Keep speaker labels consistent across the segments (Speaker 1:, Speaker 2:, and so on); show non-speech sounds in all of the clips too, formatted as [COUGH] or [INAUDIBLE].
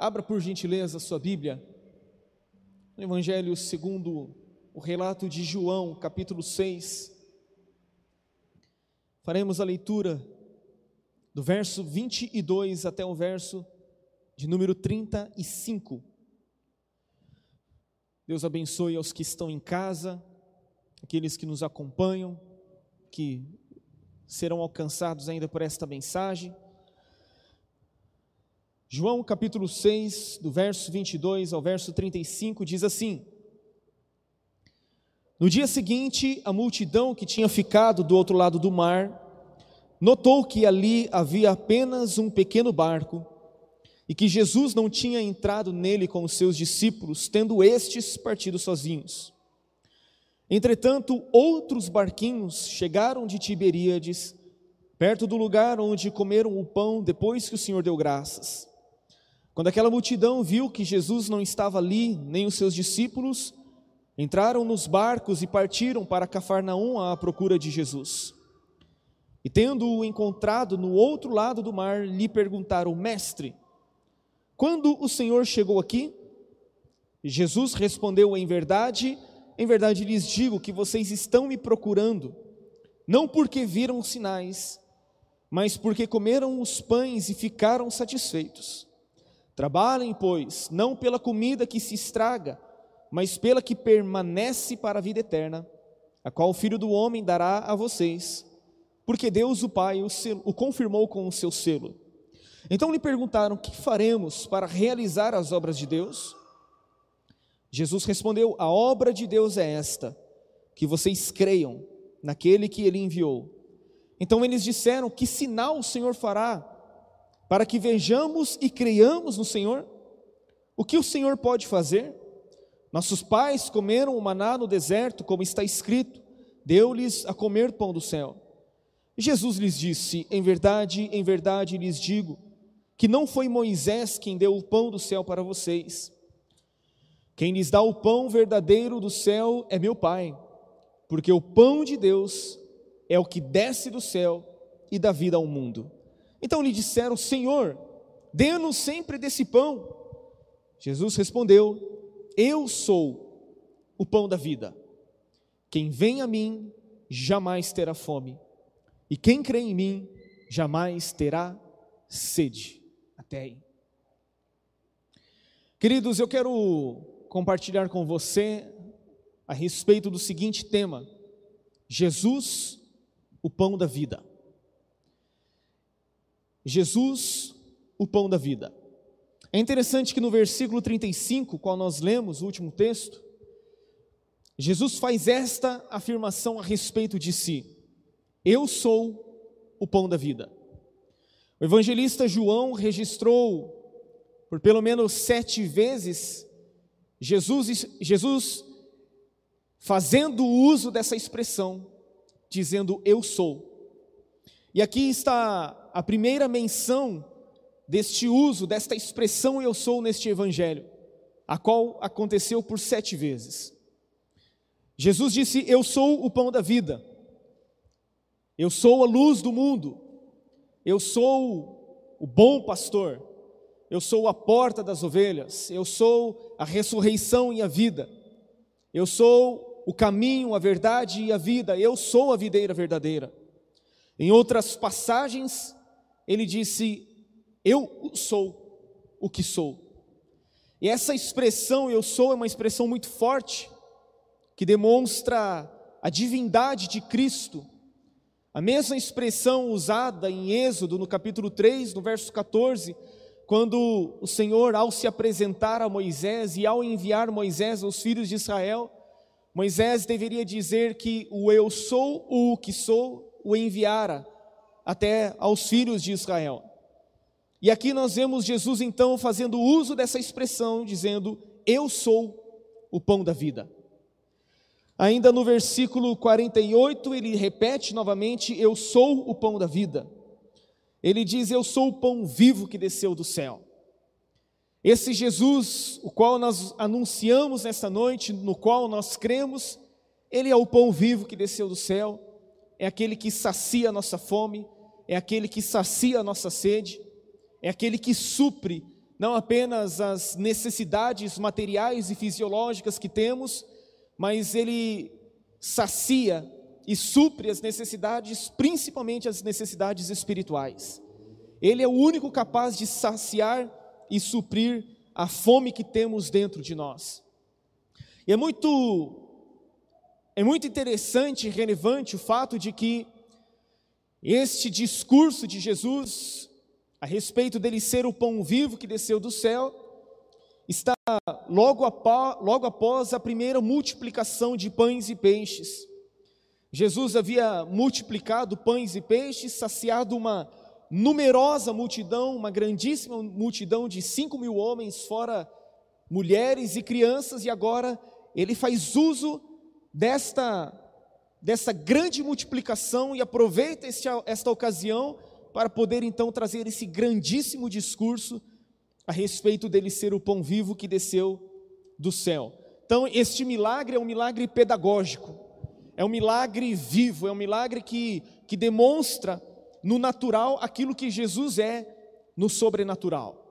Speaker 1: Abra por gentileza a sua Bíblia, no Evangelho segundo o relato de João, capítulo 6. Faremos a leitura do verso 22 até o verso de número 35. Deus abençoe aos que estão em casa, aqueles que nos acompanham, que serão alcançados ainda por esta mensagem. João capítulo 6, do verso 22 ao verso 35, diz assim: No dia seguinte, a multidão que tinha ficado do outro lado do mar notou que ali havia apenas um pequeno barco e que Jesus não tinha entrado nele com os seus discípulos, tendo estes partido sozinhos. Entretanto, outros barquinhos chegaram de Tiberíades, perto do lugar onde comeram o pão depois que o Senhor deu graças. Quando aquela multidão viu que Jesus não estava ali, nem os seus discípulos, entraram nos barcos e partiram para Cafarnaum à procura de Jesus. E tendo-o encontrado no outro lado do mar, lhe perguntaram: Mestre, quando o Senhor chegou aqui? E Jesus respondeu: Em verdade, em verdade lhes digo que vocês estão me procurando, não porque viram os sinais, mas porque comeram os pães e ficaram satisfeitos. Trabalhem, pois, não pela comida que se estraga, mas pela que permanece para a vida eterna, a qual o Filho do Homem dará a vocês, porque Deus o Pai o, selo, o confirmou com o seu selo. Então lhe perguntaram: Que faremos para realizar as obras de Deus? Jesus respondeu: A obra de Deus é esta, que vocês creiam naquele que ele enviou. Então eles disseram: Que sinal o Senhor fará para que vejamos e creiamos no Senhor? O que o Senhor pode fazer? Nossos pais comeram o maná no deserto, como está escrito, deu-lhes a comer pão do céu. Jesus lhes disse: Em verdade, em verdade lhes digo, que não foi Moisés quem deu o pão do céu para vocês. Quem lhes dá o pão verdadeiro do céu é meu Pai, porque o pão de Deus é o que desce do céu e dá vida ao mundo. Então lhe disseram: Senhor, dê-nos sempre desse pão. Jesus respondeu: Eu sou o pão da vida. Quem vem a mim jamais terá fome, e quem crê em mim jamais terá sede. Até aí. Queridos, eu quero compartilhar com você a respeito do seguinte tema: Jesus, o pão da vida. Jesus, o pão da vida. É interessante que no versículo 35, qual nós lemos, o último texto, Jesus faz esta afirmação a respeito de si: Eu sou o pão da vida. O evangelista João registrou por pelo menos sete vezes Jesus, Jesus fazendo uso dessa expressão, dizendo eu sou. E aqui está a primeira menção deste uso, desta expressão eu sou neste evangelho, a qual aconteceu por sete vezes. Jesus disse: Eu sou o pão da vida, eu sou a luz do mundo, eu sou o bom pastor, eu sou a porta das ovelhas, eu sou a ressurreição e a vida, eu sou o caminho, a verdade e a vida, eu sou a videira verdadeira. Em outras passagens, ele disse: Eu sou o que sou. E essa expressão eu sou é uma expressão muito forte, que demonstra a divindade de Cristo. A mesma expressão usada em Êxodo, no capítulo 3, no verso 14, quando o Senhor, ao se apresentar a Moisés e ao enviar Moisés aos filhos de Israel, Moisés deveria dizer que o eu sou o que sou o enviara até aos filhos de Israel. E aqui nós vemos Jesus então fazendo uso dessa expressão, dizendo: Eu sou o pão da vida. Ainda no versículo 48, ele repete novamente: Eu sou o pão da vida. Ele diz: Eu sou o pão vivo que desceu do céu. Esse Jesus, o qual nós anunciamos nesta noite, no qual nós cremos, ele é o pão vivo que desceu do céu é aquele que sacia a nossa fome, é aquele que sacia a nossa sede, é aquele que supre não apenas as necessidades materiais e fisiológicas que temos, mas ele sacia e supre as necessidades, principalmente as necessidades espirituais. Ele é o único capaz de saciar e suprir a fome que temos dentro de nós. E é muito é muito interessante e relevante o fato de que este discurso de Jesus a respeito dele ser o pão vivo que desceu do céu está logo após, logo após a primeira multiplicação de pães e peixes. Jesus havia multiplicado pães e peixes, saciado uma numerosa multidão, uma grandíssima multidão de cinco mil homens, fora mulheres e crianças, e agora ele faz uso desta, dessa grande multiplicação e aproveita este, esta ocasião para poder então trazer esse grandíssimo discurso a respeito dele ser o pão vivo que desceu do céu. Então, este milagre é um milagre pedagógico, é um milagre vivo, é um milagre que, que demonstra no natural aquilo que Jesus é no sobrenatural.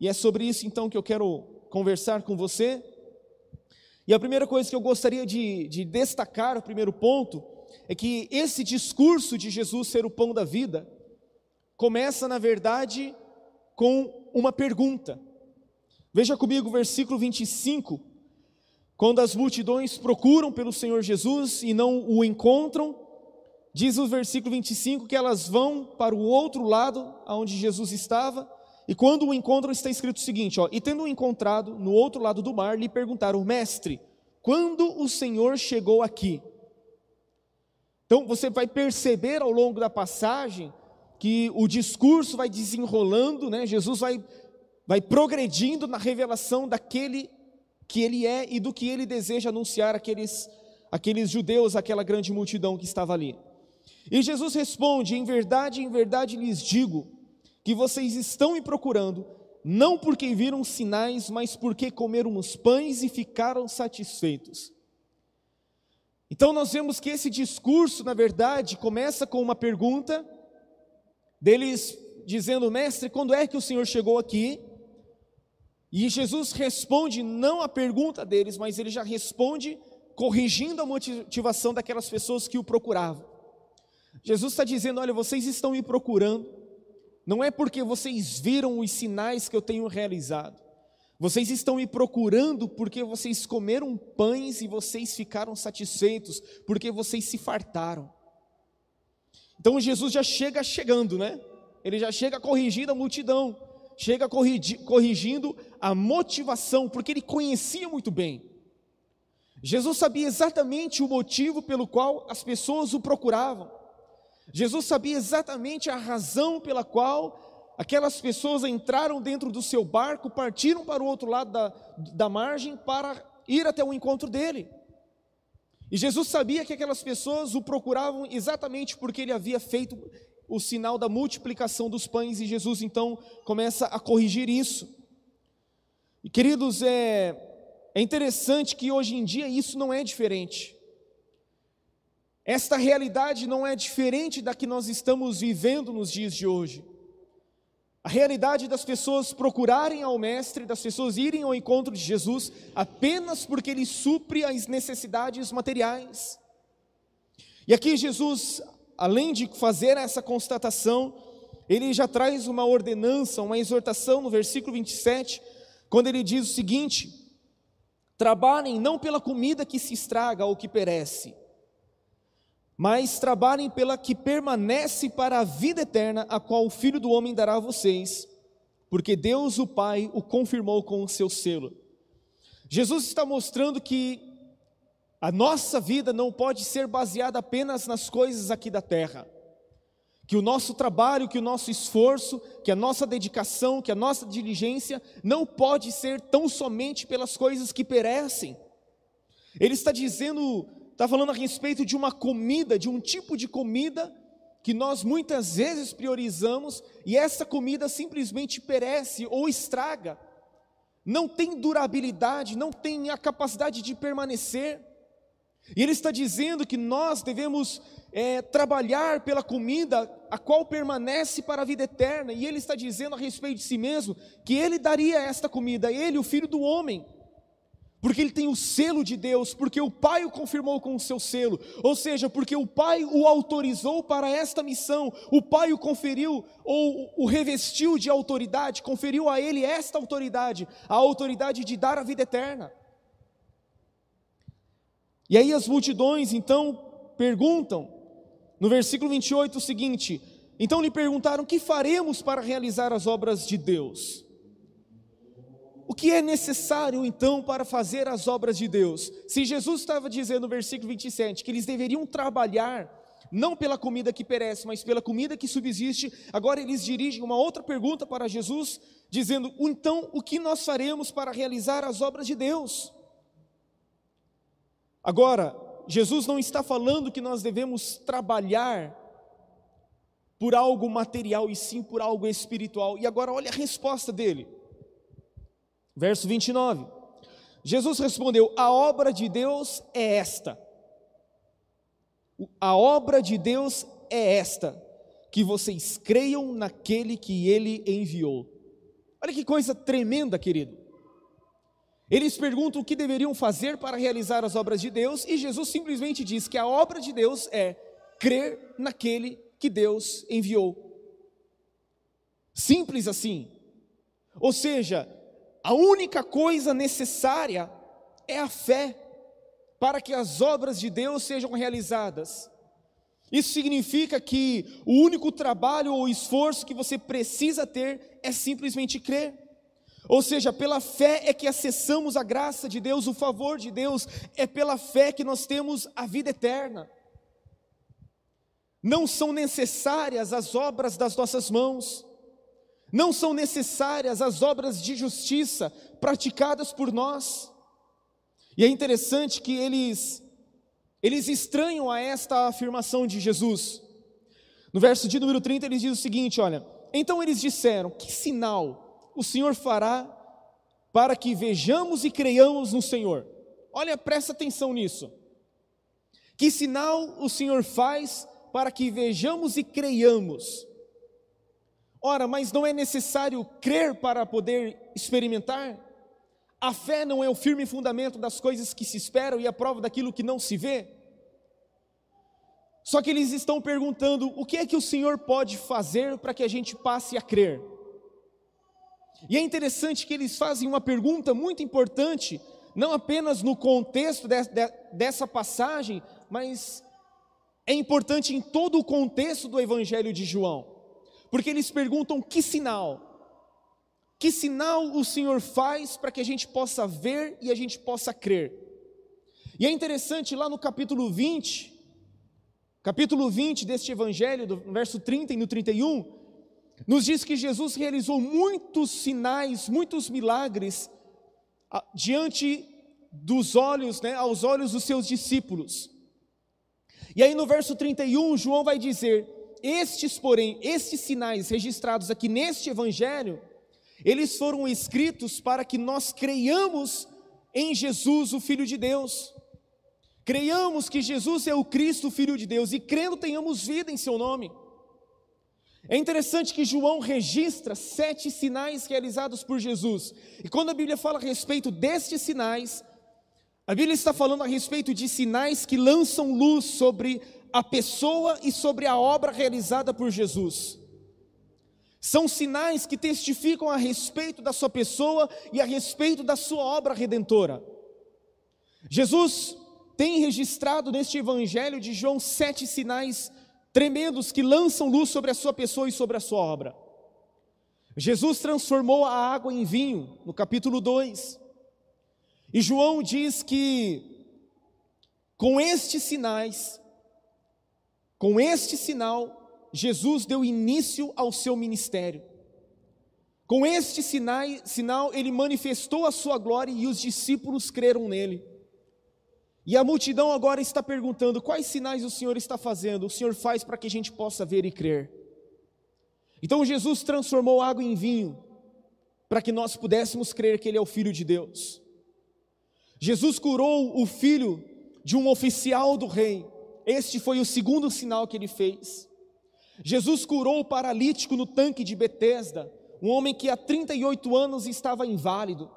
Speaker 1: E é sobre isso então que eu quero conversar com você. E a primeira coisa que eu gostaria de, de destacar, o primeiro ponto, é que esse discurso de Jesus ser o pão da vida começa, na verdade, com uma pergunta. Veja comigo o versículo 25. Quando as multidões procuram pelo Senhor Jesus e não o encontram, diz o versículo 25 que elas vão para o outro lado, aonde Jesus estava, e quando o encontram está escrito o seguinte, ó, e tendo o encontrado no outro lado do mar, lhe perguntaram, mestre, quando o Senhor chegou aqui? Então você vai perceber ao longo da passagem que o discurso vai desenrolando, né? Jesus vai, vai progredindo na revelação daquele que ele é e do que ele deseja anunciar àqueles, àqueles judeus, aquela grande multidão que estava ali. E Jesus responde: Em verdade, em verdade lhes digo que vocês estão me procurando, não porque viram sinais, mas porque comeram os pães e ficaram satisfeitos. Então nós vemos que esse discurso, na verdade, começa com uma pergunta deles dizendo: Mestre, quando é que o Senhor chegou aqui? E Jesus responde não a pergunta deles, mas ele já responde corrigindo a motivação daquelas pessoas que o procuravam. Jesus está dizendo: Olha, vocês estão me procurando, não é porque vocês viram os sinais que eu tenho realizado, vocês estão me procurando porque vocês comeram pães e vocês ficaram satisfeitos, porque vocês se fartaram. Então Jesus já chega chegando, né? Ele já chega corrigindo a multidão, chega corrigindo a motivação, porque ele conhecia muito bem. Jesus sabia exatamente o motivo pelo qual as pessoas o procuravam. Jesus sabia exatamente a razão pela qual aquelas pessoas entraram dentro do seu barco, partiram para o outro lado da, da margem para ir até o encontro dele. E Jesus sabia que aquelas pessoas o procuravam exatamente porque ele havia feito o sinal da multiplicação dos pães, e Jesus então começa a corrigir isso. E queridos, é, é interessante que hoje em dia isso não é diferente. Esta realidade não é diferente da que nós estamos vivendo nos dias de hoje. A realidade das pessoas procurarem ao Mestre, das pessoas irem ao encontro de Jesus apenas porque ele supre as necessidades materiais. E aqui Jesus, além de fazer essa constatação, ele já traz uma ordenança, uma exortação no versículo 27, quando ele diz o seguinte: Trabalhem não pela comida que se estraga ou que perece, mas trabalhem pela que permanece para a vida eterna, a qual o Filho do Homem dará a vocês, porque Deus o Pai o confirmou com o seu selo. Jesus está mostrando que a nossa vida não pode ser baseada apenas nas coisas aqui da terra. Que o nosso trabalho, que o nosso esforço, que a nossa dedicação, que a nossa diligência não pode ser tão somente pelas coisas que perecem. Ele está dizendo está falando a respeito de uma comida, de um tipo de comida que nós muitas vezes priorizamos e essa comida simplesmente perece ou estraga, não tem durabilidade, não tem a capacidade de permanecer. E ele está dizendo que nós devemos é, trabalhar pela comida a qual permanece para a vida eterna. E ele está dizendo a respeito de si mesmo que ele daria esta comida, ele, o filho do homem porque ele tem o selo de Deus, porque o Pai o confirmou com o seu selo, ou seja, porque o Pai o autorizou para esta missão, o Pai o conferiu ou o revestiu de autoridade, conferiu a ele esta autoridade, a autoridade de dar a vida eterna. E aí as multidões então perguntam, no versículo 28, o seguinte: então lhe perguntaram: que faremos para realizar as obras de Deus? O que é necessário então para fazer as obras de Deus? Se Jesus estava dizendo no versículo 27 que eles deveriam trabalhar não pela comida que perece, mas pela comida que subsiste, agora eles dirigem uma outra pergunta para Jesus, dizendo: então o que nós faremos para realizar as obras de Deus? Agora, Jesus não está falando que nós devemos trabalhar por algo material e sim por algo espiritual. E agora olha a resposta dele. Verso 29. Jesus respondeu: A obra de Deus é esta. A obra de Deus é esta, que vocês creiam naquele que ele enviou. Olha que coisa tremenda, querido. Eles perguntam o que deveriam fazer para realizar as obras de Deus, e Jesus simplesmente diz que a obra de Deus é crer naquele que Deus enviou. Simples assim. Ou seja, a única coisa necessária é a fé para que as obras de Deus sejam realizadas. Isso significa que o único trabalho ou esforço que você precisa ter é simplesmente crer. Ou seja, pela fé é que acessamos a graça de Deus, o favor de Deus, é pela fé que nós temos a vida eterna. Não são necessárias as obras das nossas mãos, não são necessárias as obras de justiça praticadas por nós. E é interessante que eles eles estranham a esta afirmação de Jesus. No verso de número 30 eles dizem o seguinte, olha: "Então eles disseram: Que sinal o Senhor fará para que vejamos e creiamos no Senhor?" Olha, presta atenção nisso. Que sinal o Senhor faz para que vejamos e creiamos? Ora, mas não é necessário crer para poder experimentar? A fé não é o firme fundamento das coisas que se esperam e a prova daquilo que não se vê? Só que eles estão perguntando: o que é que o Senhor pode fazer para que a gente passe a crer? E é interessante que eles fazem uma pergunta muito importante, não apenas no contexto de, de, dessa passagem, mas é importante em todo o contexto do Evangelho de João porque eles perguntam que sinal? Que sinal o Senhor faz para que a gente possa ver e a gente possa crer? E é interessante lá no capítulo 20, capítulo 20 deste evangelho, do verso 30 e no 31, nos diz que Jesus realizou muitos sinais, muitos milagres diante dos olhos, né, aos olhos dos seus discípulos. E aí no verso 31, João vai dizer: estes, porém, estes sinais registrados aqui neste evangelho, eles foram escritos para que nós creiamos em Jesus, o Filho de Deus. Creiamos que Jesus é o Cristo, o Filho de Deus, e crendo tenhamos vida em seu nome. É interessante que João registra sete sinais realizados por Jesus. E quando a Bíblia fala a respeito destes sinais, a Bíblia está falando a respeito de sinais que lançam luz sobre a pessoa e sobre a obra realizada por Jesus. São sinais que testificam a respeito da sua pessoa e a respeito da sua obra redentora. Jesus tem registrado neste evangelho de João sete sinais tremendos que lançam luz sobre a sua pessoa e sobre a sua obra. Jesus transformou a água em vinho, no capítulo 2. E João diz que com estes sinais com este sinal, Jesus deu início ao seu ministério. Com este sinal, ele manifestou a sua glória e os discípulos creram nele. E a multidão agora está perguntando: quais sinais o Senhor está fazendo? O Senhor faz para que a gente possa ver e crer. Então Jesus transformou água em vinho, para que nós pudéssemos crer que Ele é o Filho de Deus. Jesus curou o filho de um oficial do rei. Este foi o segundo sinal que ele fez. Jesus curou o paralítico no tanque de Betesda, um homem que há 38 anos estava inválido.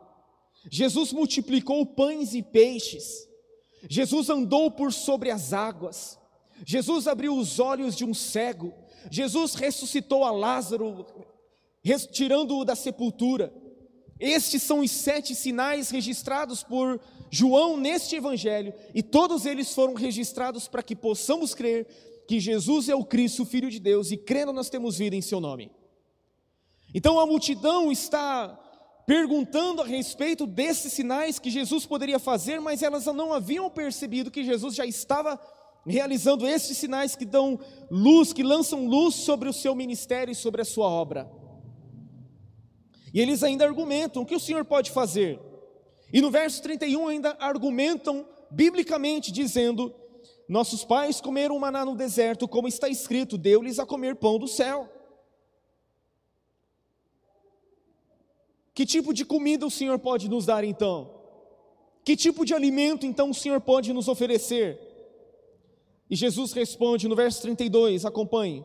Speaker 1: Jesus multiplicou pães e peixes. Jesus andou por sobre as águas. Jesus abriu os olhos de um cego. Jesus ressuscitou a Lázaro, tirando-o da sepultura. Estes são os sete sinais registrados por João neste evangelho, e todos eles foram registrados para que possamos crer que Jesus é o Cristo, o Filho de Deus, e crendo nós temos vida em seu nome. Então a multidão está perguntando a respeito desses sinais que Jesus poderia fazer, mas elas não haviam percebido que Jesus já estava realizando esses sinais que dão luz, que lançam luz sobre o seu ministério e sobre a sua obra. E eles ainda argumentam: o que o Senhor pode fazer? E no verso 31 ainda argumentam biblicamente, dizendo: Nossos pais comeram maná no deserto, como está escrito, deu-lhes a comer pão do céu. Que tipo de comida o Senhor pode nos dar então? Que tipo de alimento então o Senhor pode nos oferecer? E Jesus responde no verso 32, acompanhe.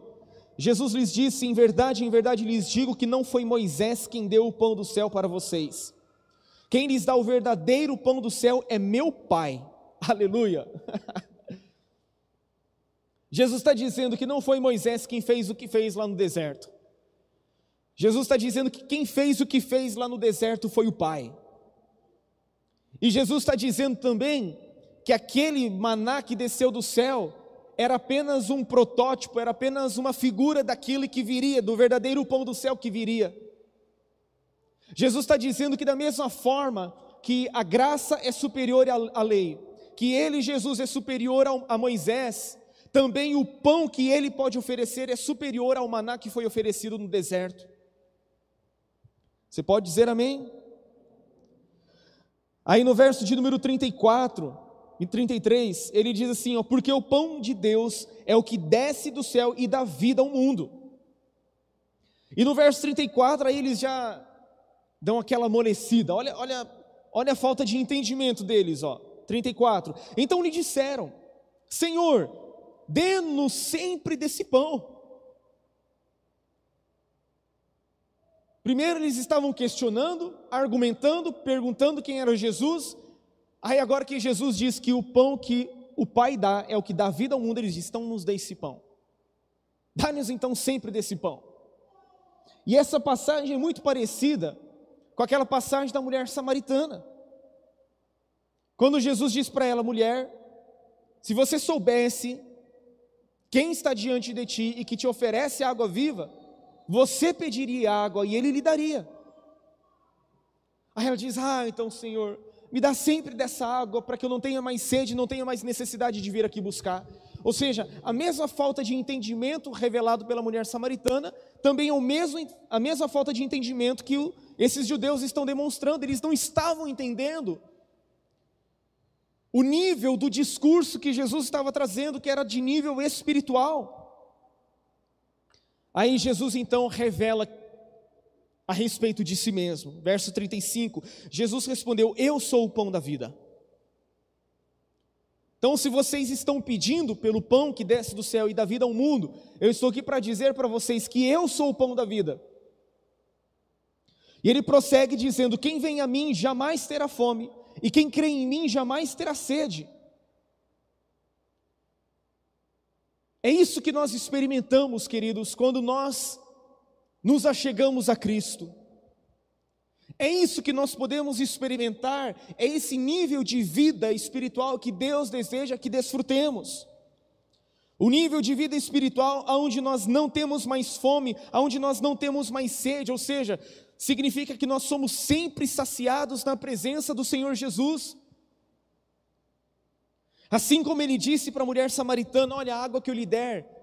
Speaker 1: Jesus lhes disse: Em verdade, em verdade lhes digo que não foi Moisés quem deu o pão do céu para vocês. Quem lhes dá o verdadeiro pão do céu é meu Pai. [LAUGHS] Aleluia. [LAUGHS] Jesus está dizendo que não foi Moisés quem fez o que fez lá no deserto. Jesus está dizendo que quem fez o que fez lá no deserto foi o Pai. E Jesus está dizendo também que aquele maná que desceu do céu era apenas um protótipo, era apenas uma figura daquilo que viria, do verdadeiro pão do céu que viria. Jesus está dizendo que, da mesma forma que a graça é superior à lei, que ele, Jesus, é superior a Moisés, também o pão que ele pode oferecer é superior ao maná que foi oferecido no deserto. Você pode dizer amém? Aí no verso de número 34 e 33, ele diz assim: ó, Porque o pão de Deus é o que desce do céu e dá vida ao mundo. E no verso 34, aí eles já dão aquela amolecida. Olha, olha, olha a falta de entendimento deles, ó. 34. Então lhe disseram: Senhor, dê-nos sempre desse pão. Primeiro eles estavam questionando, argumentando, perguntando quem era Jesus. Aí agora que Jesus diz que o pão que o Pai dá é o que dá vida ao mundo, eles dizem, então nos dê esse pão. Dá-nos então sempre desse pão. E essa passagem é muito parecida com aquela passagem da mulher samaritana. Quando Jesus diz para ela, mulher, se você soubesse quem está diante de ti e que te oferece água viva, você pediria água e ele lhe daria. Aí ela diz: Ah, então, Senhor, me dá sempre dessa água para que eu não tenha mais sede, não tenha mais necessidade de vir aqui buscar. Ou seja, a mesma falta de entendimento revelado pela mulher samaritana, também é o mesmo, a mesma falta de entendimento que o, esses judeus estão demonstrando, eles não estavam entendendo o nível do discurso que Jesus estava trazendo, que era de nível espiritual. Aí Jesus então revela a respeito de si mesmo. Verso 35, Jesus respondeu: Eu sou o pão da vida. Então, se vocês estão pedindo pelo pão que desce do céu e dá vida ao mundo, eu estou aqui para dizer para vocês que eu sou o pão da vida. E ele prossegue dizendo: Quem vem a mim jamais terá fome, e quem crê em mim jamais terá sede. É isso que nós experimentamos, queridos, quando nós nos achegamos a Cristo. É isso que nós podemos experimentar, é esse nível de vida espiritual que Deus deseja que desfrutemos. O nível de vida espiritual onde nós não temos mais fome, onde nós não temos mais sede, ou seja, significa que nós somos sempre saciados na presença do Senhor Jesus. Assim como ele disse para a mulher samaritana: Olha, a água que eu lhe der,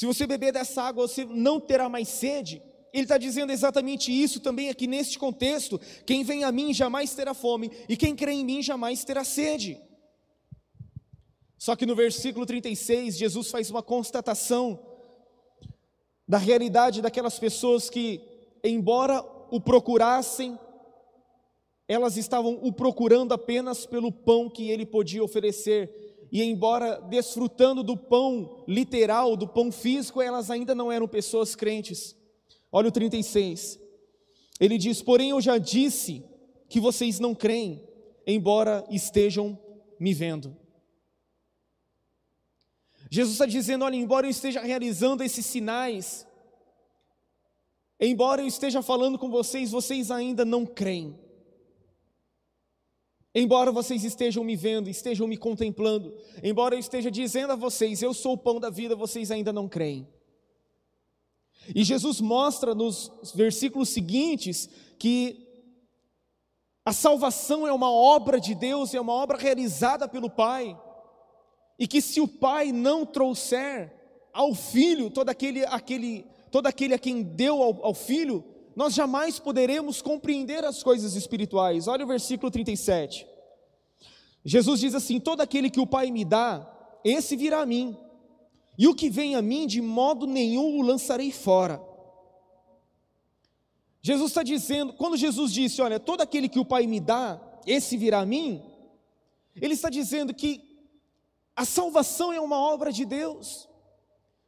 Speaker 1: se você beber dessa água, você não terá mais sede. Ele está dizendo exatamente isso também aqui neste contexto: quem vem a mim jamais terá fome, e quem crê em mim jamais terá sede. Só que no versículo 36, Jesus faz uma constatação da realidade daquelas pessoas que, embora o procurassem, elas estavam o procurando apenas pelo pão que ele podia oferecer. E embora desfrutando do pão literal, do pão físico, elas ainda não eram pessoas crentes. Olha o 36. Ele diz: Porém, eu já disse que vocês não creem, embora estejam me vendo. Jesus está dizendo: olha, embora eu esteja realizando esses sinais, embora eu esteja falando com vocês, vocês ainda não creem. Embora vocês estejam me vendo, estejam me contemplando, embora eu esteja dizendo a vocês, eu sou o pão da vida, vocês ainda não creem. E Jesus mostra nos versículos seguintes que a salvação é uma obra de Deus, é uma obra realizada pelo Pai, e que se o Pai não trouxer ao Filho todo aquele, aquele, todo aquele a quem deu ao, ao Filho, nós jamais poderemos compreender as coisas espirituais. Olha o versículo 37. Jesus diz assim: Todo aquele que o Pai me dá, esse virá a mim, e o que vem a mim, de modo nenhum o lançarei fora. Jesus está dizendo, quando Jesus disse, olha, todo aquele que o Pai me dá, esse virá a mim, ele está dizendo que a salvação é uma obra de Deus,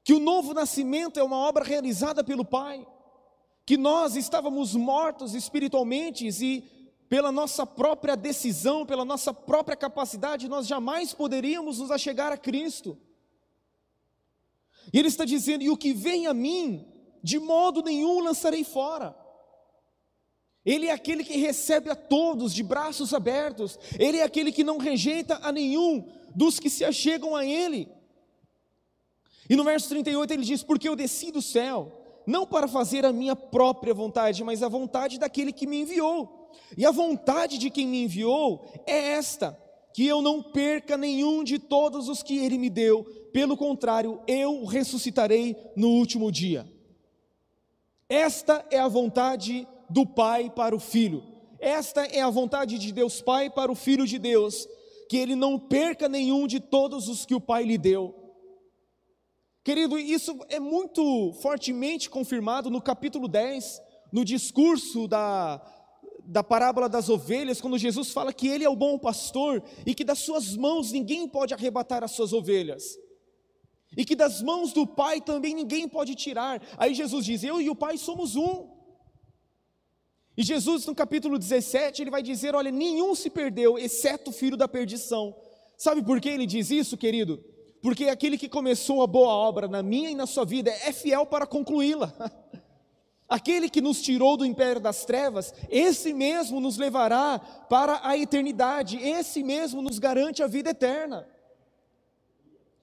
Speaker 1: que o novo nascimento é uma obra realizada pelo Pai, que nós estávamos mortos espiritualmente e pela nossa própria decisão, pela nossa própria capacidade, nós jamais poderíamos nos achegar a Cristo. E Ele está dizendo: e o que vem a mim, de modo nenhum lançarei fora. Ele é aquele que recebe a todos de braços abertos, Ele é aquele que não rejeita a nenhum dos que se achegam a Ele. E no verso 38 ele diz: Porque eu desci do céu, não para fazer a minha própria vontade, mas a vontade daquele que me enviou. E a vontade de quem me enviou é esta: que eu não perca nenhum de todos os que ele me deu, pelo contrário, eu ressuscitarei no último dia. Esta é a vontade do Pai para o Filho. Esta é a vontade de Deus Pai para o Filho de Deus, que ele não perca nenhum de todos os que o Pai lhe deu. Querido, isso é muito fortemente confirmado no capítulo 10, no discurso da, da parábola das ovelhas, quando Jesus fala que ele é o bom pastor e que das suas mãos ninguém pode arrebatar as suas ovelhas. E que das mãos do Pai também ninguém pode tirar. Aí Jesus diz: Eu e o Pai somos um. E Jesus, no capítulo 17, ele vai dizer: Olha, nenhum se perdeu, exceto o filho da perdição. Sabe por que ele diz isso, querido? Porque aquele que começou a boa obra na minha e na sua vida é fiel para concluí-la. [LAUGHS] Aquele que nos tirou do império das trevas, esse mesmo nos levará para a eternidade, esse mesmo nos garante a vida eterna.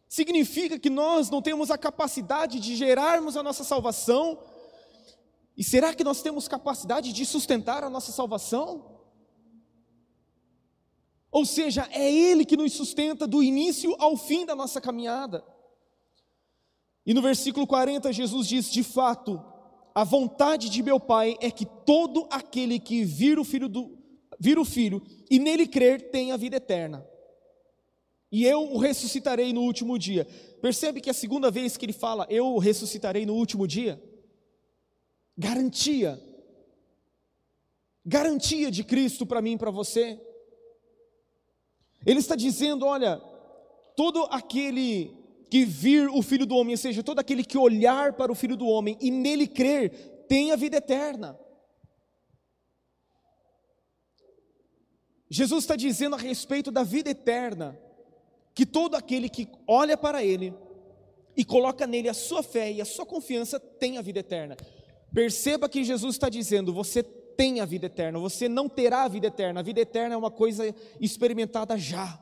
Speaker 1: Significa que nós não temos a capacidade de gerarmos a nossa salvação e será que nós temos capacidade de sustentar a nossa salvação? Ou seja, é Ele que nos sustenta do início ao fim da nossa caminhada. E no versículo 40, Jesus diz: De fato, a vontade de meu Pai é que todo aquele que vir o Filho, do, vir o filho e nele crer tenha vida eterna. E eu o ressuscitarei no último dia. Percebe que a segunda vez que ele fala, eu o ressuscitarei no último dia? Garantia. Garantia de Cristo para mim e para você. Ele está dizendo: olha, todo aquele que vir o Filho do Homem, ou seja, todo aquele que olhar para o Filho do Homem e nele crer, tem a vida eterna. Jesus está dizendo a respeito da vida eterna, que todo aquele que olha para Ele e coloca nele a sua fé e a sua confiança tem a vida eterna. Perceba que Jesus está dizendo: você tem a vida eterna, você não terá a vida eterna. A vida eterna é uma coisa experimentada já.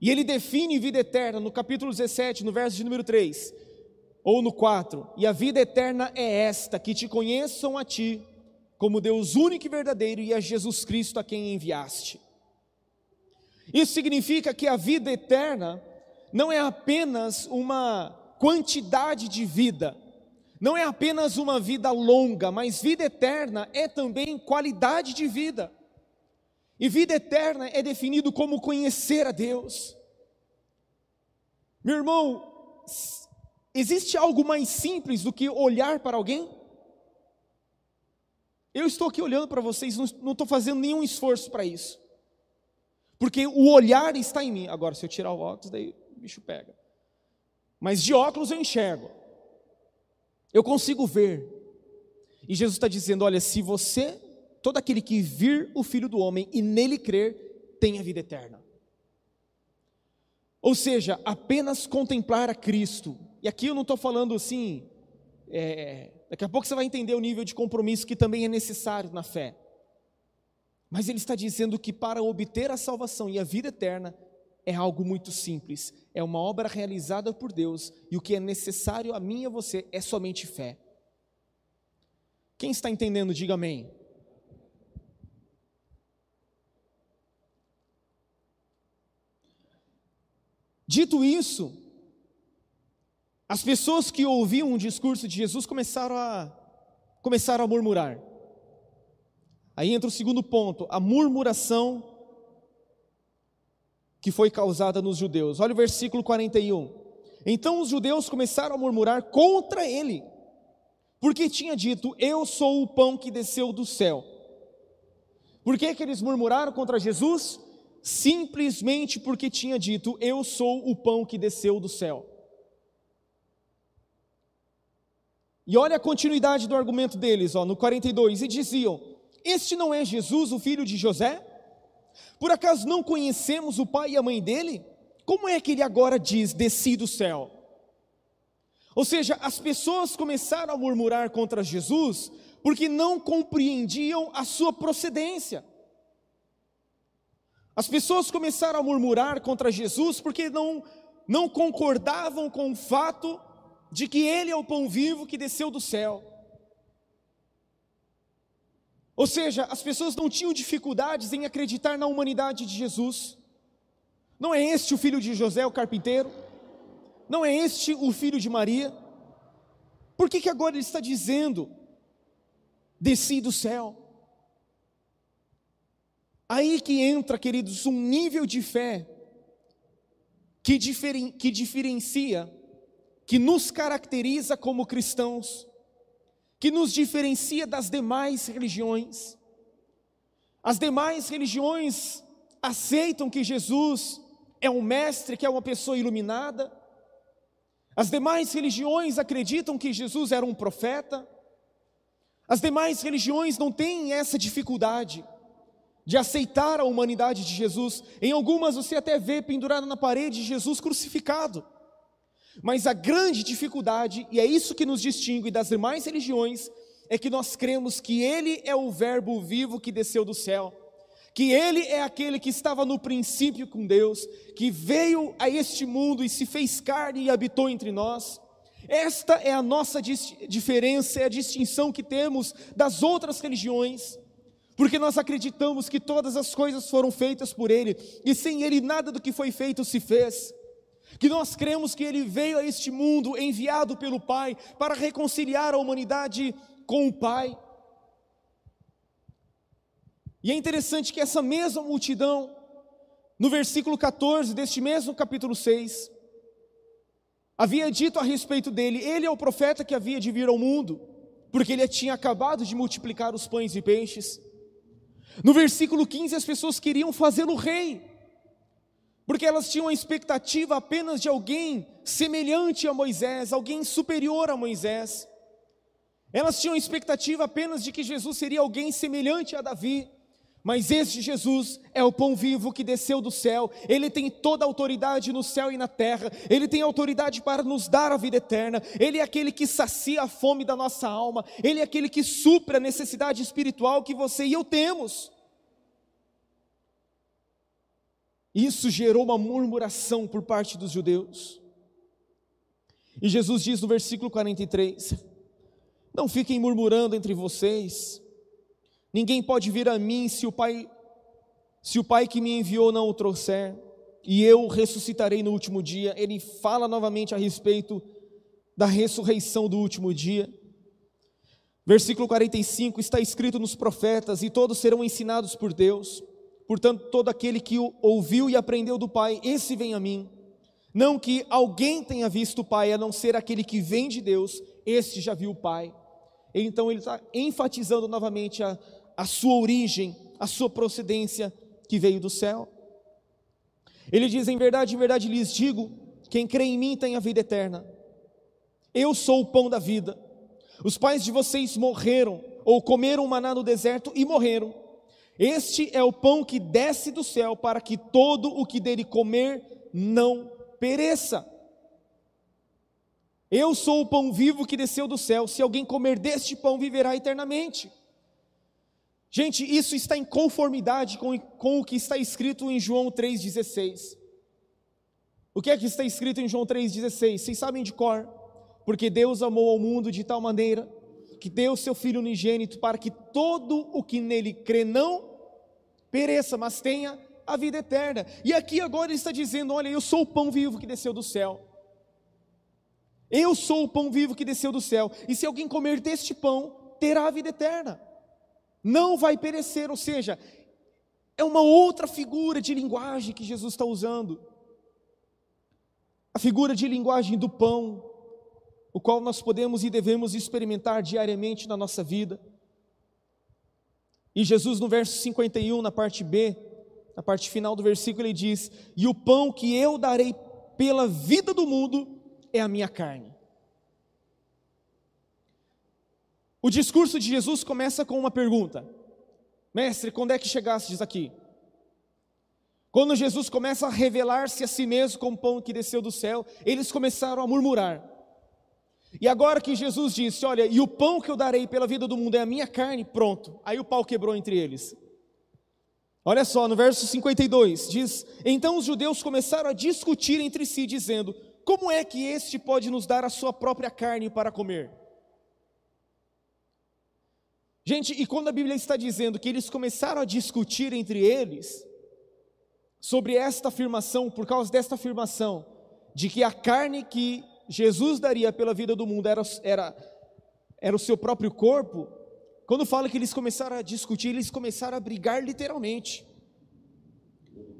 Speaker 1: E ele define vida eterna no capítulo 17, no verso de número 3, ou no 4. E a vida eterna é esta: que te conheçam a ti, como Deus único e verdadeiro, e a Jesus Cristo a quem enviaste. Isso significa que a vida eterna não é apenas uma quantidade de vida. Não é apenas uma vida longa, mas vida eterna é também qualidade de vida. E vida eterna é definido como conhecer a Deus. Meu irmão, existe algo mais simples do que olhar para alguém? Eu estou aqui olhando para vocês, não estou fazendo nenhum esforço para isso. Porque o olhar está em mim. Agora, se eu tirar o óculos, daí o bicho pega. Mas de óculos eu enxergo. Eu consigo ver. E Jesus está dizendo: olha, se você, todo aquele que vir o Filho do Homem e nele crer, tem a vida eterna. Ou seja, apenas contemplar a Cristo. E aqui eu não estou falando assim, é, daqui a pouco você vai entender o nível de compromisso que também é necessário na fé. Mas ele está dizendo que para obter a salvação e a vida eterna é algo muito simples, é uma obra realizada por Deus e o que é necessário a mim e a você é somente fé. Quem está entendendo, diga amém. Dito isso, as pessoas que ouviam o discurso de Jesus começaram a, começaram a murmurar. Aí entra o segundo ponto, a murmuração que foi causada nos judeus. Olha o versículo 41. Então os judeus começaram a murmurar contra ele, porque tinha dito: Eu sou o pão que desceu do céu. Por que, que eles murmuraram contra Jesus? Simplesmente porque tinha dito: Eu sou o pão que desceu do céu. E olha a continuidade do argumento deles, ó, no 42, e diziam: Este não é Jesus, o filho de José? Por acaso não conhecemos o pai e a mãe dele? Como é que ele agora diz: Desci do céu? Ou seja, as pessoas começaram a murmurar contra Jesus porque não compreendiam a sua procedência. As pessoas começaram a murmurar contra Jesus porque não, não concordavam com o fato de que Ele é o pão vivo que desceu do céu. Ou seja, as pessoas não tinham dificuldades em acreditar na humanidade de Jesus. Não é este o filho de José, o carpinteiro? Não é este o filho de Maria? Por que, que agora ele está dizendo: desci do céu? Aí que entra, queridos, um nível de fé que, diferen, que diferencia que nos caracteriza como cristãos, que nos diferencia das demais religiões. As demais religiões aceitam que Jesus é um mestre, que é uma pessoa iluminada. As demais religiões acreditam que Jesus era um profeta. As demais religiões não têm essa dificuldade de aceitar a humanidade de Jesus. Em algumas você até vê pendurado na parede Jesus crucificado. Mas a grande dificuldade, e é isso que nos distingue das demais religiões, é que nós cremos que Ele é o Verbo vivo que desceu do céu, que Ele é aquele que estava no princípio com Deus, que veio a este mundo e se fez carne e habitou entre nós. Esta é a nossa diferença, é a distinção que temos das outras religiões, porque nós acreditamos que todas as coisas foram feitas por Ele, e sem Ele nada do que foi feito se fez que nós cremos que ele veio a este mundo enviado pelo Pai para reconciliar a humanidade com o Pai. E é interessante que essa mesma multidão, no versículo 14 deste mesmo capítulo 6, havia dito a respeito dele: ele é o profeta que havia de vir ao mundo, porque ele tinha acabado de multiplicar os pães e peixes. No versículo 15, as pessoas queriam fazê-lo rei porque elas tinham a expectativa apenas de alguém semelhante a Moisés, alguém superior a Moisés. Elas tinham a expectativa apenas de que Jesus seria alguém semelhante a Davi. Mas este Jesus é o pão vivo que desceu do céu, ele tem toda a autoridade no céu e na terra, ele tem autoridade para nos dar a vida eterna, ele é aquele que sacia a fome da nossa alma, ele é aquele que supra a necessidade espiritual que você e eu temos. Isso gerou uma murmuração por parte dos judeus. E Jesus diz no versículo 43: Não fiquem murmurando entre vocês. Ninguém pode vir a mim se o Pai se o Pai que me enviou não o trouxer, e eu ressuscitarei no último dia. Ele fala novamente a respeito da ressurreição do último dia. Versículo 45 está escrito nos profetas: e todos serão ensinados por Deus. Portanto, todo aquele que ouviu e aprendeu do Pai, esse vem a mim. Não que alguém tenha visto o Pai, a não ser aquele que vem de Deus, este já viu o Pai. Então ele está enfatizando novamente a, a sua origem, a sua procedência que veio do céu. Ele diz: Em verdade, em verdade lhes digo: quem crê em mim tem a vida eterna. Eu sou o pão da vida. Os pais de vocês morreram, ou comeram maná no deserto e morreram. Este é o pão que desce do céu, para que todo o que dele comer não pereça. Eu sou o pão vivo que desceu do céu. Se alguém comer deste pão, viverá eternamente. Gente, isso está em conformidade com, com o que está escrito em João 3,16. O que é que está escrito em João 3,16? Vocês sabem de cor? Porque Deus amou ao mundo de tal maneira que deu seu Filho unigênito para que todo o que nele crê não pereça, mas tenha a vida eterna. E aqui agora ele está dizendo: Olha, eu sou o pão vivo que desceu do céu. Eu sou o pão vivo que desceu do céu. E se alguém comer deste pão, terá a vida eterna não vai perecer, ou seja, é uma outra figura de linguagem que Jesus está usando. A figura de linguagem do pão, o qual nós podemos e devemos experimentar diariamente na nossa vida. E Jesus, no verso 51, na parte B, na parte final do versículo, ele diz: E o pão que eu darei pela vida do mundo é a minha carne. O discurso de Jesus começa com uma pergunta: Mestre, quando é que chegastes aqui? Quando Jesus começa a revelar-se a si mesmo como pão que desceu do céu, eles começaram a murmurar. E agora que Jesus disse: Olha, e o pão que eu darei pela vida do mundo é a minha carne, pronto. Aí o pau quebrou entre eles. Olha só, no verso 52 diz: Então os judeus começaram a discutir entre si, dizendo: Como é que este pode nos dar a sua própria carne para comer? Gente, e quando a Bíblia está dizendo que eles começaram a discutir entre eles sobre esta afirmação, por causa desta afirmação, de que a carne que Jesus daria pela vida do mundo era, era, era o seu próprio corpo, quando fala que eles começaram a discutir, eles começaram a brigar literalmente.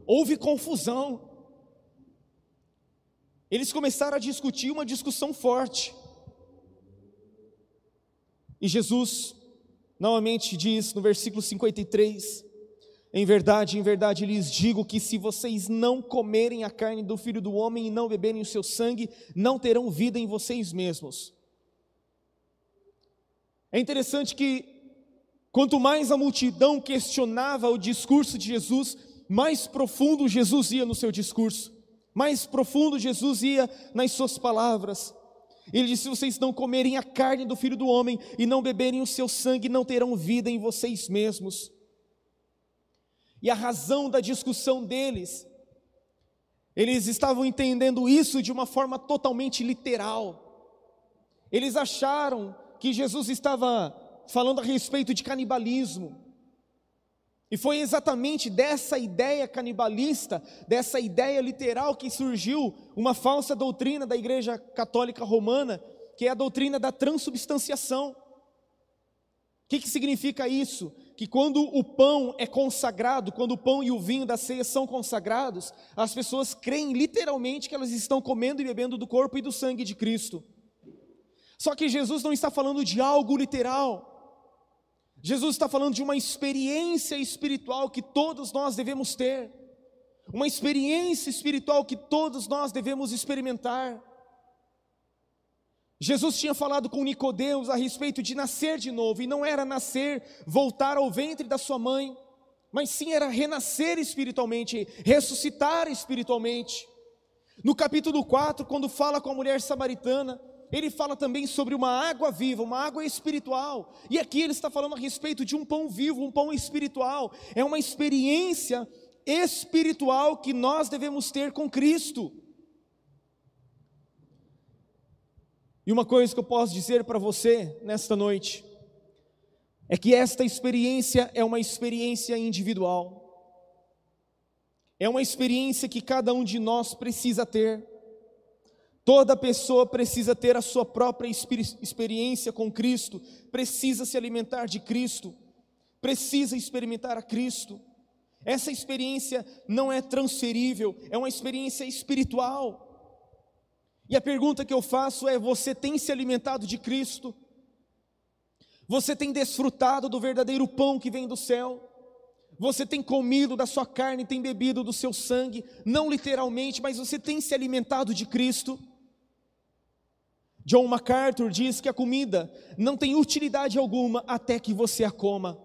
Speaker 1: Houve confusão. Eles começaram a discutir uma discussão forte. E Jesus Novamente diz no versículo 53: Em verdade, em verdade lhes digo que se vocês não comerem a carne do filho do homem e não beberem o seu sangue, não terão vida em vocês mesmos. É interessante que, quanto mais a multidão questionava o discurso de Jesus, mais profundo Jesus ia no seu discurso, mais profundo Jesus ia nas suas palavras. Ele disse: Se vocês não comerem a carne do filho do homem e não beberem o seu sangue, não terão vida em vocês mesmos. E a razão da discussão deles, eles estavam entendendo isso de uma forma totalmente literal. Eles acharam que Jesus estava falando a respeito de canibalismo. E foi exatamente dessa ideia canibalista, dessa ideia literal que surgiu uma falsa doutrina da Igreja Católica Romana, que é a doutrina da transubstanciação. O que, que significa isso? Que quando o pão é consagrado, quando o pão e o vinho da ceia são consagrados, as pessoas creem literalmente que elas estão comendo e bebendo do corpo e do sangue de Cristo. Só que Jesus não está falando de algo literal. Jesus está falando de uma experiência espiritual que todos nós devemos ter, uma experiência espiritual que todos nós devemos experimentar. Jesus tinha falado com Nicodemos a respeito de nascer de novo, e não era nascer, voltar ao ventre da sua mãe, mas sim era renascer espiritualmente, ressuscitar espiritualmente. No capítulo 4, quando fala com a mulher samaritana, ele fala também sobre uma água viva, uma água espiritual. E aqui ele está falando a respeito de um pão vivo, um pão espiritual. É uma experiência espiritual que nós devemos ter com Cristo. E uma coisa que eu posso dizer para você nesta noite é que esta experiência é uma experiência individual. É uma experiência que cada um de nós precisa ter. Toda pessoa precisa ter a sua própria experiência com Cristo, precisa se alimentar de Cristo, precisa experimentar a Cristo. Essa experiência não é transferível, é uma experiência espiritual. E a pergunta que eu faço é: você tem se alimentado de Cristo? Você tem desfrutado do verdadeiro pão que vem do céu? Você tem comido da sua carne, tem bebido do seu sangue, não literalmente, mas você tem se alimentado de Cristo? John MacArthur diz que a comida não tem utilidade alguma até que você a coma.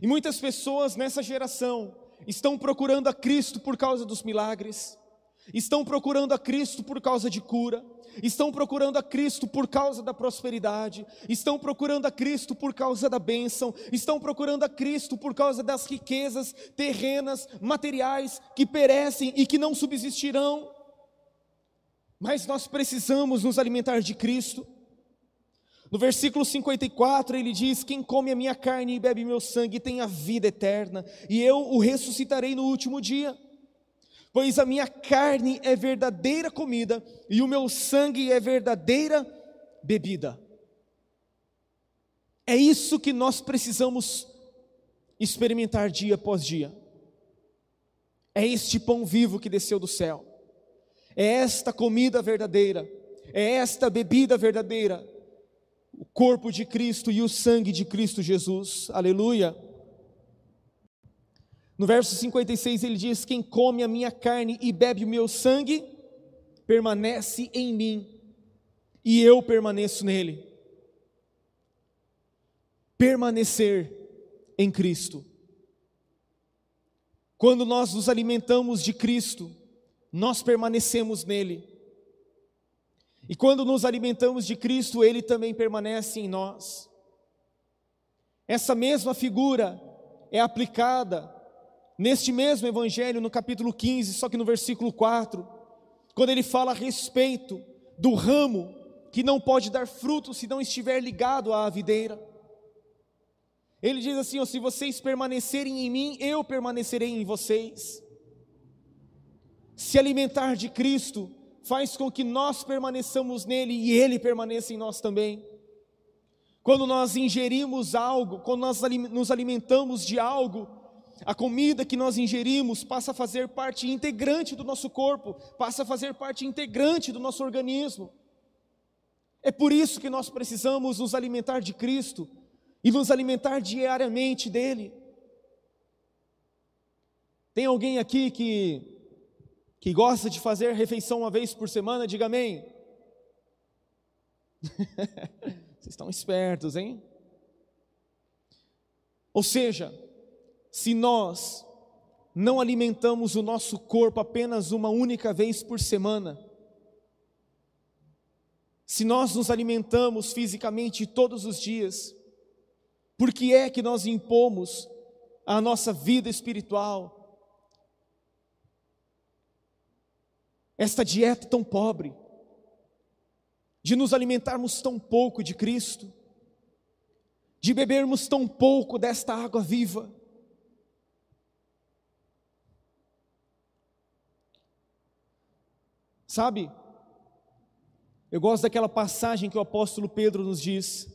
Speaker 1: E muitas pessoas nessa geração estão procurando a Cristo por causa dos milagres, estão procurando a Cristo por causa de cura, estão procurando a Cristo por causa da prosperidade, estão procurando a Cristo por causa da bênção, estão procurando a Cristo por causa das riquezas terrenas, materiais que perecem e que não subsistirão. Mas nós precisamos nos alimentar de Cristo. No versículo 54 ele diz: Quem come a minha carne e bebe meu sangue tem a vida eterna, e eu o ressuscitarei no último dia. Pois a minha carne é verdadeira comida e o meu sangue é verdadeira bebida. É isso que nós precisamos experimentar dia após dia. É este pão vivo que desceu do céu. É esta comida verdadeira. É esta bebida verdadeira o corpo de Cristo e o sangue de Cristo Jesus. Aleluia. No verso 56 ele diz: Quem come a minha carne e bebe o meu sangue, permanece em mim, e eu permaneço nele. Permanecer em Cristo. Quando nós nos alimentamos de Cristo, nós permanecemos nele. E quando nos alimentamos de Cristo, Ele também permanece em nós. Essa mesma figura é aplicada neste mesmo Evangelho, no capítulo 15, só que no versículo 4, quando ele fala a respeito do ramo que não pode dar fruto se não estiver ligado à videira. Ele diz assim: se vocês permanecerem em mim, eu permanecerei em vocês. Se alimentar de Cristo faz com que nós permaneçamos nele e ele permaneça em nós também. Quando nós ingerimos algo, quando nós nos alimentamos de algo, a comida que nós ingerimos passa a fazer parte integrante do nosso corpo, passa a fazer parte integrante do nosso organismo. É por isso que nós precisamos nos alimentar de Cristo e nos alimentar diariamente dele. Tem alguém aqui que que gosta de fazer refeição uma vez por semana, diga amém. [LAUGHS] Vocês estão espertos, hein? Ou seja, se nós não alimentamos o nosso corpo apenas uma única vez por semana, se nós nos alimentamos fisicamente todos os dias, por que é que nós impomos a nossa vida espiritual, esta dieta tão pobre, de nos alimentarmos tão pouco de Cristo, de bebermos tão pouco desta água viva. Sabe, eu gosto daquela passagem que o apóstolo Pedro nos diz,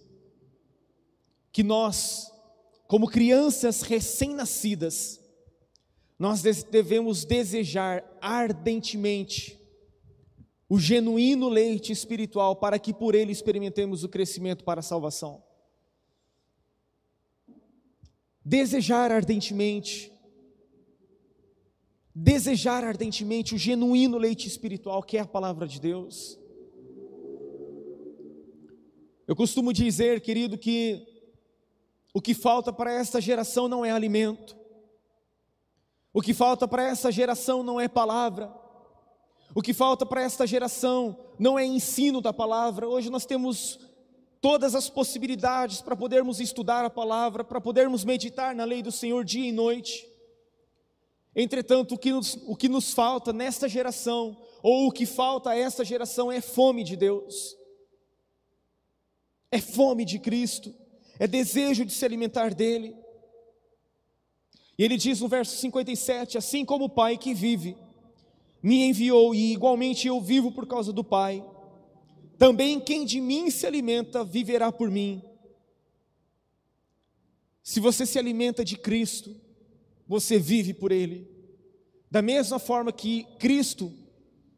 Speaker 1: que nós, como crianças recém-nascidas, nós devemos desejar ardentemente o genuíno leite espiritual para que por ele experimentemos o crescimento para a salvação. Desejar ardentemente, desejar ardentemente o genuíno leite espiritual que é a palavra de Deus. Eu costumo dizer, querido, que o que falta para esta geração não é alimento, o que falta para essa geração não é palavra. O que falta para esta geração não é ensino da palavra. Hoje nós temos todas as possibilidades para podermos estudar a palavra, para podermos meditar na lei do Senhor dia e noite. Entretanto, o que nos, o que nos falta nesta geração, ou o que falta a esta geração, é fome de Deus, é fome de Cristo, é desejo de se alimentar dEle. E ele diz no verso 57: Assim como o Pai que vive me enviou, e igualmente eu vivo por causa do Pai, também quem de mim se alimenta viverá por mim. Se você se alimenta de Cristo, você vive por Ele. Da mesma forma que Cristo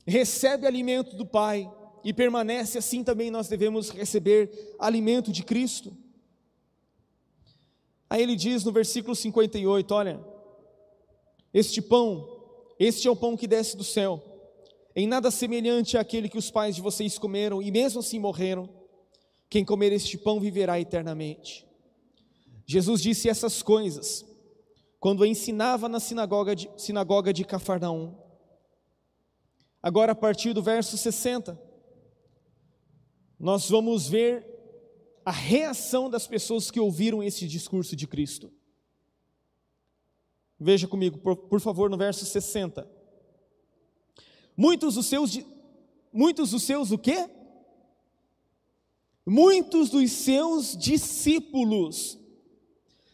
Speaker 1: recebe alimento do Pai e permanece, assim também nós devemos receber alimento de Cristo. Aí ele diz no versículo 58: Olha, este pão, este é o pão que desce do céu, em nada semelhante àquele que os pais de vocês comeram e mesmo assim morreram. Quem comer este pão viverá eternamente. Jesus disse essas coisas quando ensinava na sinagoga de, sinagoga de Cafarnaum. Agora, a partir do verso 60, nós vamos ver a reação das pessoas que ouviram esse discurso de Cristo. Veja comigo, por, por favor, no verso 60. Muitos dos seus, muitos dos seus o quê? Muitos dos seus discípulos,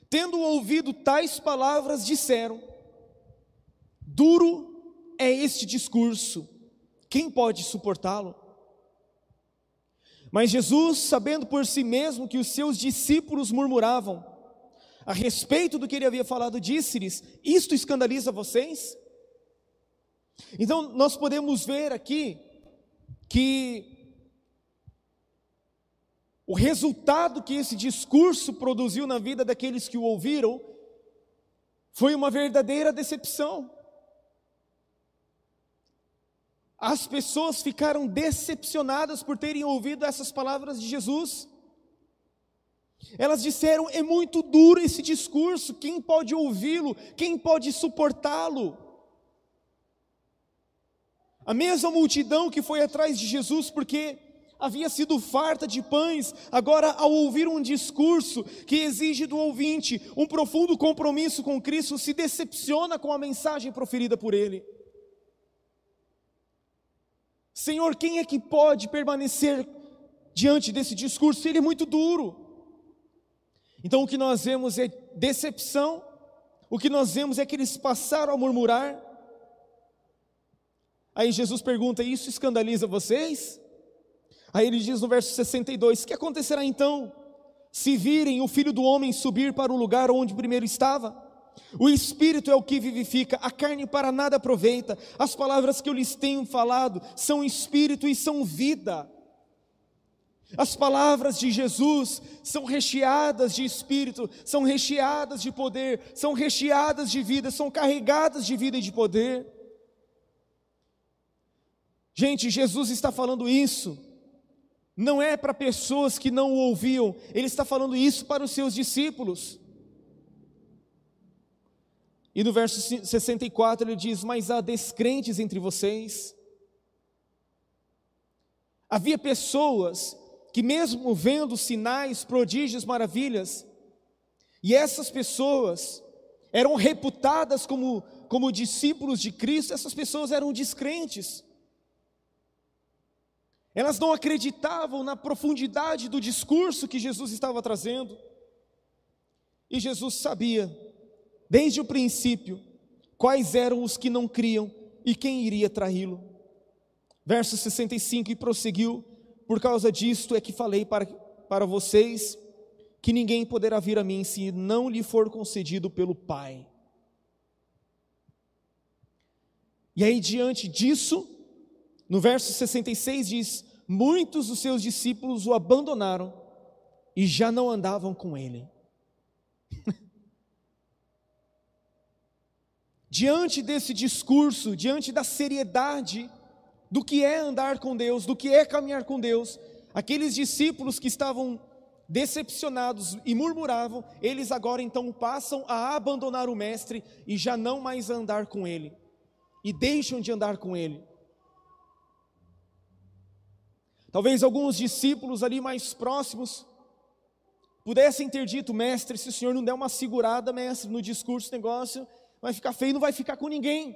Speaker 1: tendo ouvido tais palavras, disseram: Duro é este discurso, quem pode suportá-lo? Mas Jesus, sabendo por si mesmo que os seus discípulos murmuravam a respeito do que ele havia falado, disse-lhes: Isto escandaliza vocês? Então, nós podemos ver aqui que o resultado que esse discurso produziu na vida daqueles que o ouviram foi uma verdadeira decepção. As pessoas ficaram decepcionadas por terem ouvido essas palavras de Jesus. Elas disseram: é muito duro esse discurso, quem pode ouvi-lo, quem pode suportá-lo? A mesma multidão que foi atrás de Jesus porque havia sido farta de pães, agora, ao ouvir um discurso que exige do ouvinte um profundo compromisso com Cristo, se decepciona com a mensagem proferida por ele. Senhor, quem é que pode permanecer diante desse discurso? Ele é muito duro. Então o que nós vemos é decepção, o que nós vemos é que eles passaram a murmurar. Aí Jesus pergunta: Isso escandaliza vocês? Aí ele diz no verso 62: Que acontecerá então, se virem o filho do homem subir para o lugar onde primeiro estava? O espírito é o que vivifica, a carne para nada aproveita. As palavras que eu lhes tenho falado são espírito e são vida. As palavras de Jesus são recheadas de espírito, são recheadas de poder, são recheadas de vida, são carregadas de vida e de poder. Gente, Jesus está falando isso, não é para pessoas que não o ouviam, ele está falando isso para os seus discípulos. E no verso 64 ele diz: Mas há descrentes entre vocês. Havia pessoas que, mesmo vendo sinais, prodígios, maravilhas, e essas pessoas eram reputadas como, como discípulos de Cristo, essas pessoas eram descrentes. Elas não acreditavam na profundidade do discurso que Jesus estava trazendo. E Jesus sabia desde o princípio, quais eram os que não criam e quem iria traí-lo. Verso 65: E prosseguiu: Por causa disto é que falei para, para vocês que ninguém poderá vir a mim se não lhe for concedido pelo Pai. E aí, diante disso, no verso 66 diz: Muitos dos seus discípulos o abandonaram e já não andavam com ele. [LAUGHS] diante desse discurso, diante da seriedade do que é andar com Deus, do que é caminhar com Deus, aqueles discípulos que estavam decepcionados e murmuravam, eles agora então passam a abandonar o Mestre e já não mais andar com Ele, e deixam de andar com Ele. Talvez alguns discípulos ali mais próximos pudessem ter dito, mestre, se o senhor não der uma segurada, mestre, no discurso, negócio, vai ficar feio, não vai ficar com ninguém.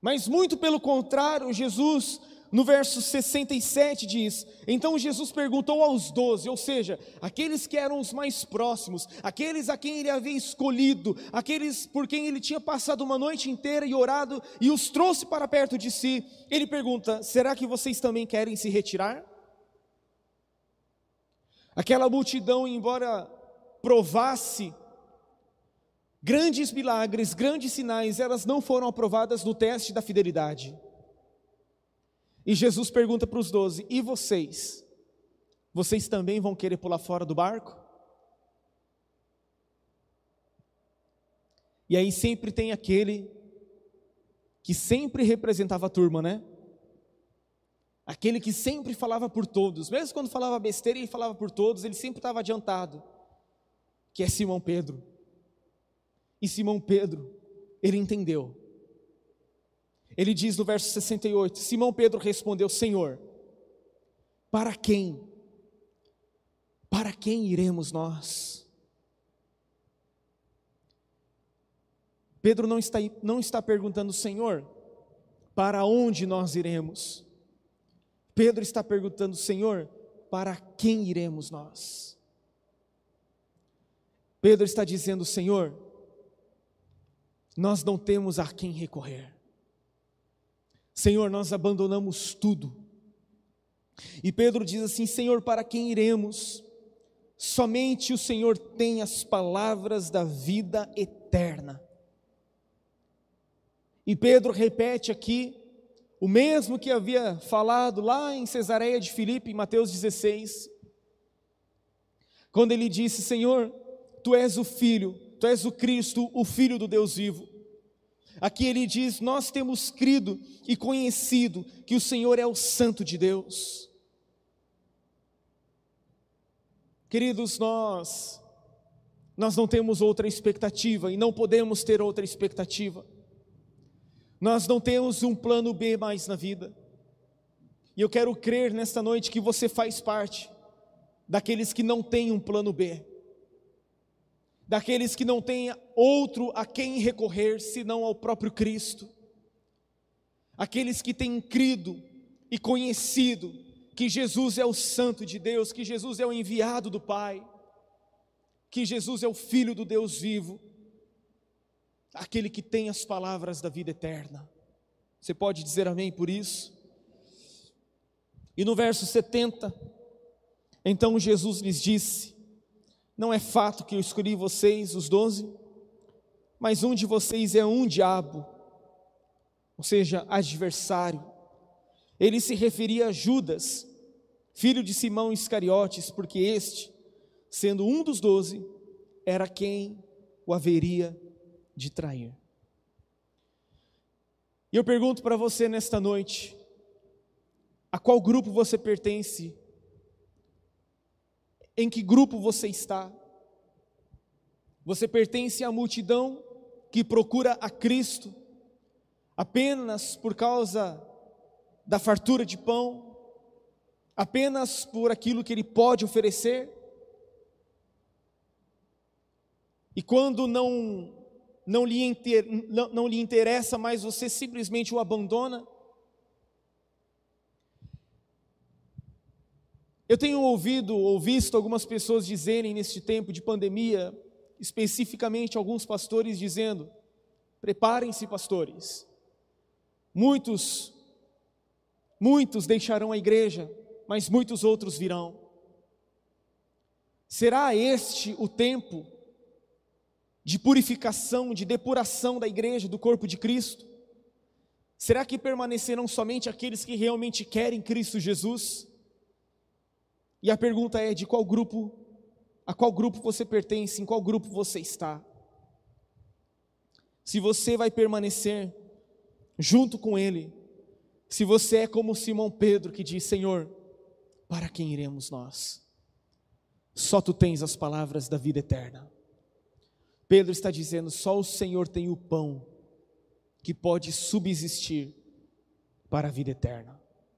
Speaker 1: Mas muito pelo contrário, Jesus, no verso 67 diz: Então Jesus perguntou aos doze, ou seja, aqueles que eram os mais próximos, aqueles a quem ele havia escolhido, aqueles por quem ele tinha passado uma noite inteira e orado e os trouxe para perto de si, ele pergunta: Será que vocês também querem se retirar? Aquela multidão, embora provasse Grandes milagres, grandes sinais, elas não foram aprovadas no teste da fidelidade. E Jesus pergunta para os doze: E vocês? Vocês também vão querer pular fora do barco? E aí sempre tem aquele que sempre representava a turma, né? Aquele que sempre falava por todos, mesmo quando falava besteira, ele falava por todos, ele sempre estava adiantado, que é Simão Pedro. E Simão Pedro, ele entendeu. Ele diz no verso 68: Simão Pedro respondeu: Senhor, para quem? Para quem iremos nós? Pedro não está, não está perguntando, Senhor, para onde nós iremos? Pedro está perguntando, Senhor, para quem iremos nós? Pedro está dizendo, Senhor, nós não temos a quem recorrer. Senhor, nós abandonamos tudo. E Pedro diz assim: Senhor, para quem iremos? Somente o Senhor tem as palavras da vida eterna. E Pedro repete aqui o mesmo que havia falado lá em Cesareia de Filipe, em Mateus 16, quando ele disse: Senhor, tu és o Filho, tu és o Cristo, o Filho do Deus vivo. Aqui ele diz: Nós temos crido e conhecido que o Senhor é o Santo de Deus. Queridos, nós nós não temos outra expectativa e não podemos ter outra expectativa. Nós não temos um plano B mais na vida. E eu quero crer nesta noite que você faz parte daqueles que não têm um plano B, daqueles que não têm outro a quem recorrer senão ao próprio Cristo, aqueles que têm crido e conhecido que Jesus é o Santo de Deus, que Jesus é o enviado do Pai, que Jesus é o Filho do Deus vivo aquele que tem as palavras da vida eterna. Você pode dizer amém por isso? E no verso 70, então Jesus lhes disse: Não é fato que eu escolhi vocês, os doze, mas um de vocês é um diabo, ou seja, adversário. Ele se referia a Judas, filho de Simão Iscariotes, porque este, sendo um dos doze, era quem o haveria de trair. E eu pergunto para você nesta noite: a qual grupo você pertence? Em que grupo você está? Você pertence à multidão que procura a Cristo apenas por causa da fartura de pão, apenas por aquilo que Ele pode oferecer? E quando não não lhe, inter, não, não lhe interessa, mas você simplesmente o abandona? Eu tenho ouvido ou visto algumas pessoas dizerem neste tempo de pandemia, especificamente alguns pastores dizendo: preparem-se, pastores. Muitos, muitos deixarão a igreja, mas muitos outros virão. Será este o tempo de purificação, de depuração da igreja, do corpo de Cristo? Será que permanecerão somente aqueles que realmente querem Cristo Jesus? E a pergunta é: de qual grupo, a qual grupo você pertence, em qual grupo você está? Se você vai permanecer junto com Ele, se você é como Simão Pedro que diz: Senhor, para quem iremos nós? Só tu tens as palavras da vida eterna. Pedro está dizendo: só o Senhor tem o pão que pode subsistir para a vida eterna.